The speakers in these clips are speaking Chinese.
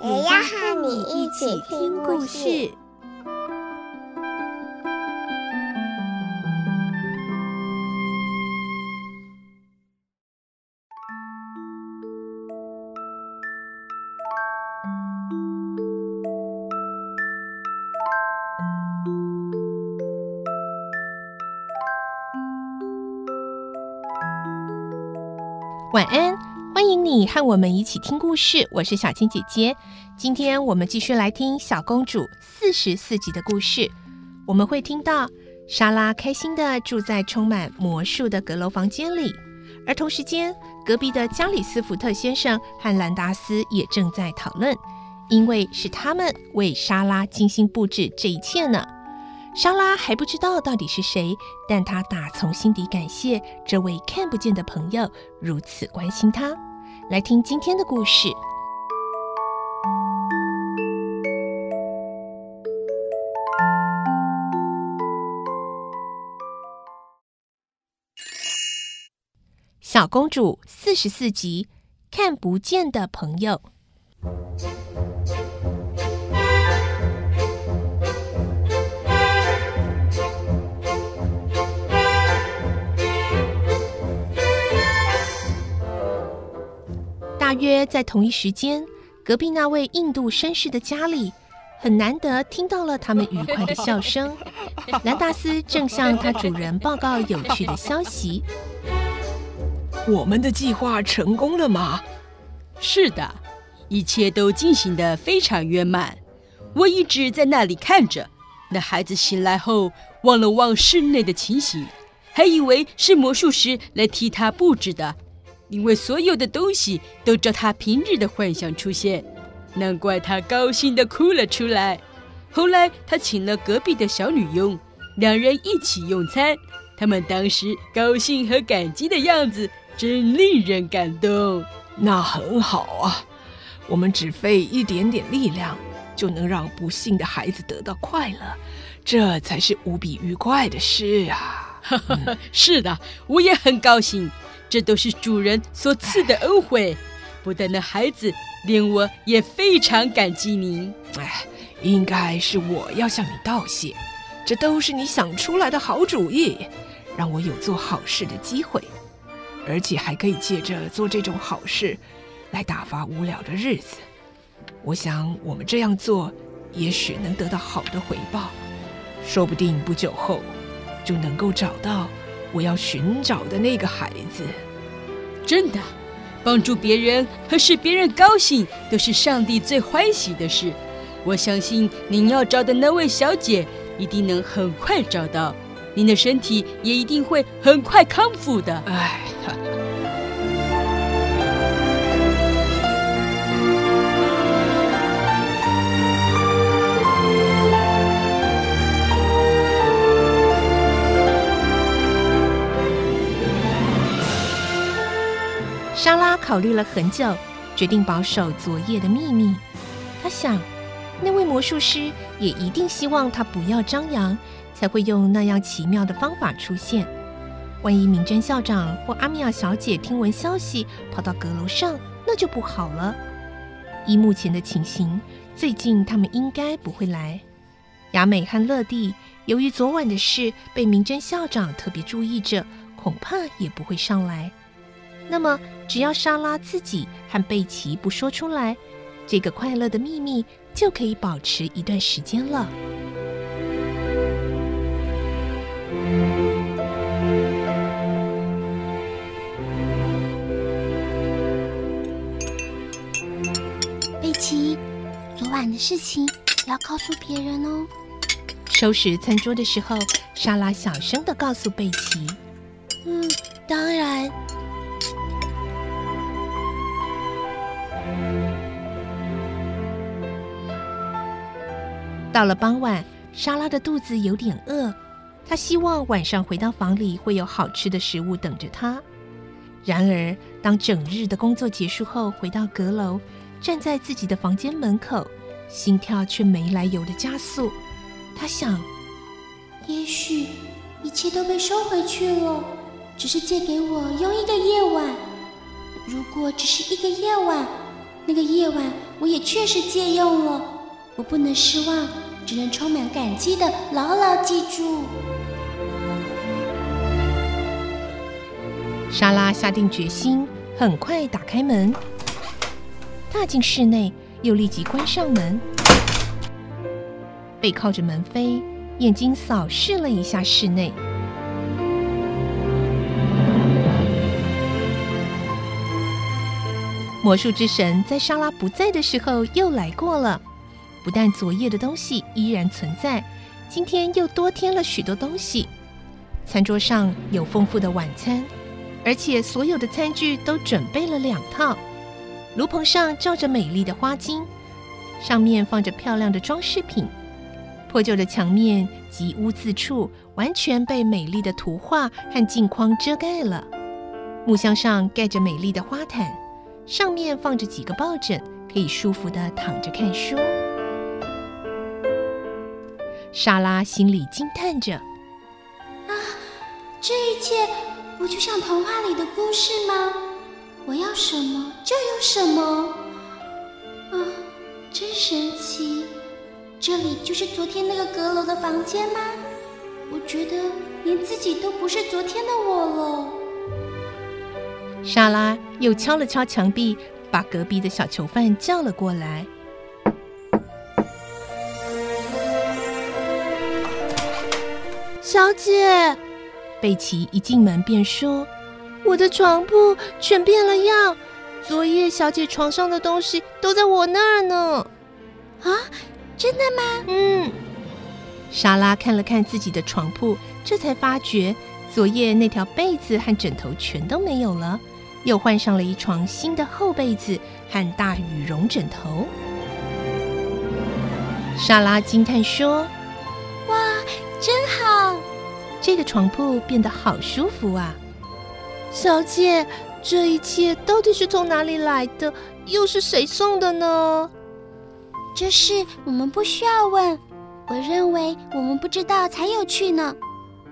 也要和你一起听故事。晚安，欢迎你和我们一起听故事。我是小青姐姐，今天我们继续来听《小公主》四十四集的故事。我们会听到莎拉开心地住在充满魔术的阁楼房间里，而同时间，隔壁的加里斯福特先生和兰达斯也正在讨论，因为是他们为莎拉精心布置这一切呢。莎拉还不知道到底是谁，但她打从心底感谢这位看不见的朋友如此关心她。来听今天的故事，《小公主》四十四集，看不见的朋友。约在同一时间，隔壁那位印度绅士的家里，很难得听到了他们愉快的笑声。兰达斯正向他主人报告有趣的消息：“我们的计划成功了吗？”“是的，一切都进行得非常圆满。我一直在那里看着，那孩子醒来后望了望室内的情形，还以为是魔术师来替他布置的。”因为所有的东西都照他平日的幻想出现，难怪他高兴地哭了出来。后来他请了隔壁的小女佣，两人一起用餐。他们当时高兴和感激的样子，真令人感动。那很好啊，我们只费一点点力量，就能让不幸的孩子得到快乐，这才是无比愉快的事啊！嗯、是的，我也很高兴。这都是主人所赐的恩惠，不但那孩子，连我也非常感激您。哎，应该是我要向你道谢，这都是你想出来的好主意，让我有做好事的机会，而且还可以借着做这种好事来打发无聊的日子。我想我们这样做，也许能得到好的回报，说不定不久后就能够找到。我要寻找的那个孩子，真的，帮助别人和使别人高兴都是上帝最欢喜的事。我相信您要找的那位小姐一定能很快找到，您的身体也一定会很快康复的。哎。莎拉考虑了很久，决定保守昨夜的秘密。她想，那位魔术师也一定希望她不要张扬，才会用那样奇妙的方法出现。万一明真校长或阿米尔小姐听闻消息，跑到阁楼上，那就不好了。依目前的情形，最近他们应该不会来。雅美和乐蒂由于昨晚的事被明真校长特别注意着，恐怕也不会上来。那么，只要莎拉自己和贝奇不说出来，这个快乐的秘密就可以保持一段时间了。贝奇，昨晚的事情不要告诉别人哦。收拾餐桌的时候，莎拉小声的告诉贝奇：“嗯，当然。”到了傍晚，莎拉的肚子有点饿，她希望晚上回到房里会有好吃的食物等着她。然而，当整日的工作结束后，回到阁楼，站在自己的房间门口，心跳却没来由的加速。她想，也许一切都被收回去了，只是借给我用一个夜晚。如果只是一个夜晚，那个夜晚我也确实借用了，我不能失望，只能充满感激的牢牢记住。莎拉下定决心，很快打开门，踏进室内，又立即关上门，背靠着门扉，眼睛扫视了一下室内。魔术之神在莎拉不在的时候又来过了，不但昨夜的东西依然存在，今天又多添了许多东西。餐桌上有丰富的晚餐。而且所有的餐具都准备了两套，炉棚上罩着美丽的花巾，上面放着漂亮的装饰品。破旧的墙面及污渍处完全被美丽的图画和镜框遮盖了。木箱上盖着美丽的花毯，上面放着几个抱枕，可以舒服地躺着看书。莎拉心里惊叹着：“啊，这一切……”不就像童话里的故事吗？我要什么就有什么。啊，真神奇！这里就是昨天那个阁楼的房间吗？我觉得连自己都不是昨天的我了。莎拉又敲了敲墙壁，把隔壁的小囚犯叫了过来。小姐。贝奇一进门便说：“我的床铺全变了样，昨夜小姐床上的东西都在我那儿呢。”啊，真的吗？嗯。莎拉看了看自己的床铺，这才发觉昨夜那条被子和枕头全都没有了，又换上了一床新的厚被子和大羽绒枕头。莎拉惊叹说：“哇，真好！”这个床铺变得好舒服啊，小姐，这一切到底是从哪里来的？又是谁送的呢？这事我们不需要问，我认为我们不知道才有趣呢。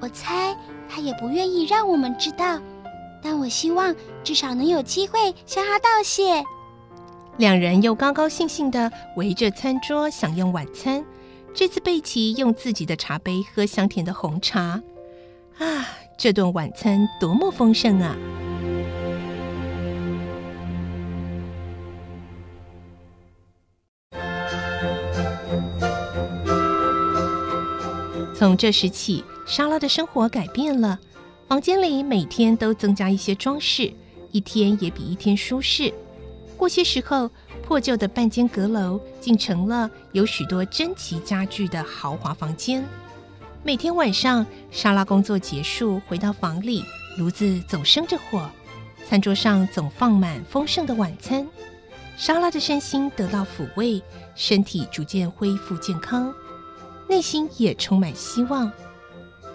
我猜他也不愿意让我们知道，但我希望至少能有机会向他道谢。两人又高高兴兴地围着餐桌享用晚餐。这次贝奇用自己的茶杯喝香甜的红茶。啊，这顿晚餐多么丰盛啊！从这时起，莎拉的生活改变了。房间里每天都增加一些装饰，一天也比一天舒适。过些时候，破旧的半间阁楼竟成了有许多珍奇家具的豪华房间。每天晚上，莎拉工作结束回到房里，炉子总生着火，餐桌上总放满丰盛的晚餐。莎拉的身心得到抚慰，身体逐渐恢复健康，内心也充满希望。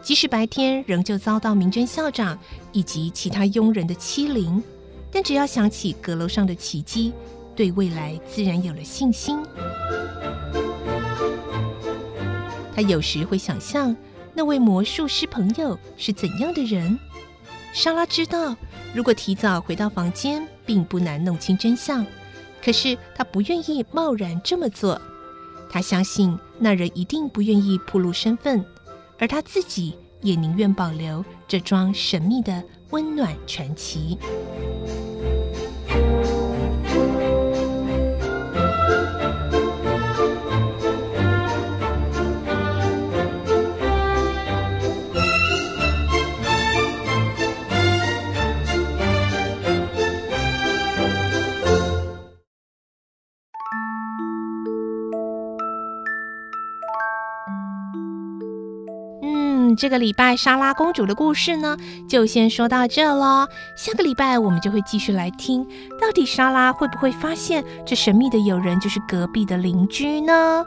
即使白天仍旧遭到明真校长以及其他佣人的欺凌，但只要想起阁楼上的奇迹，对未来自然有了信心。他有时会想象那位魔术师朋友是怎样的人。莎拉知道，如果提早回到房间，并不难弄清真相。可是她不愿意贸然这么做。她相信那人一定不愿意暴露身份，而她自己也宁愿保留这桩神秘的温暖传奇。这个礼拜莎拉公主的故事呢，就先说到这喽。下个礼拜我们就会继续来听，到底莎拉会不会发现这神秘的友人就是隔壁的邻居呢？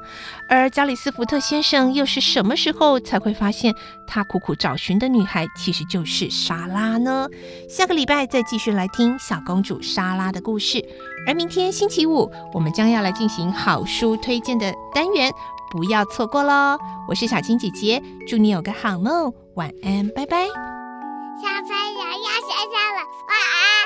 而加里斯福特先生又是什么时候才会发现他苦苦找寻的女孩其实就是莎拉呢？下个礼拜再继续来听小公主莎拉的故事。而明天星期五，我们将要来进行好书推荐的单元。不要错过喽！我是小青姐姐，祝你有个好梦，晚安，拜拜。小朋友要睡觉了，晚安。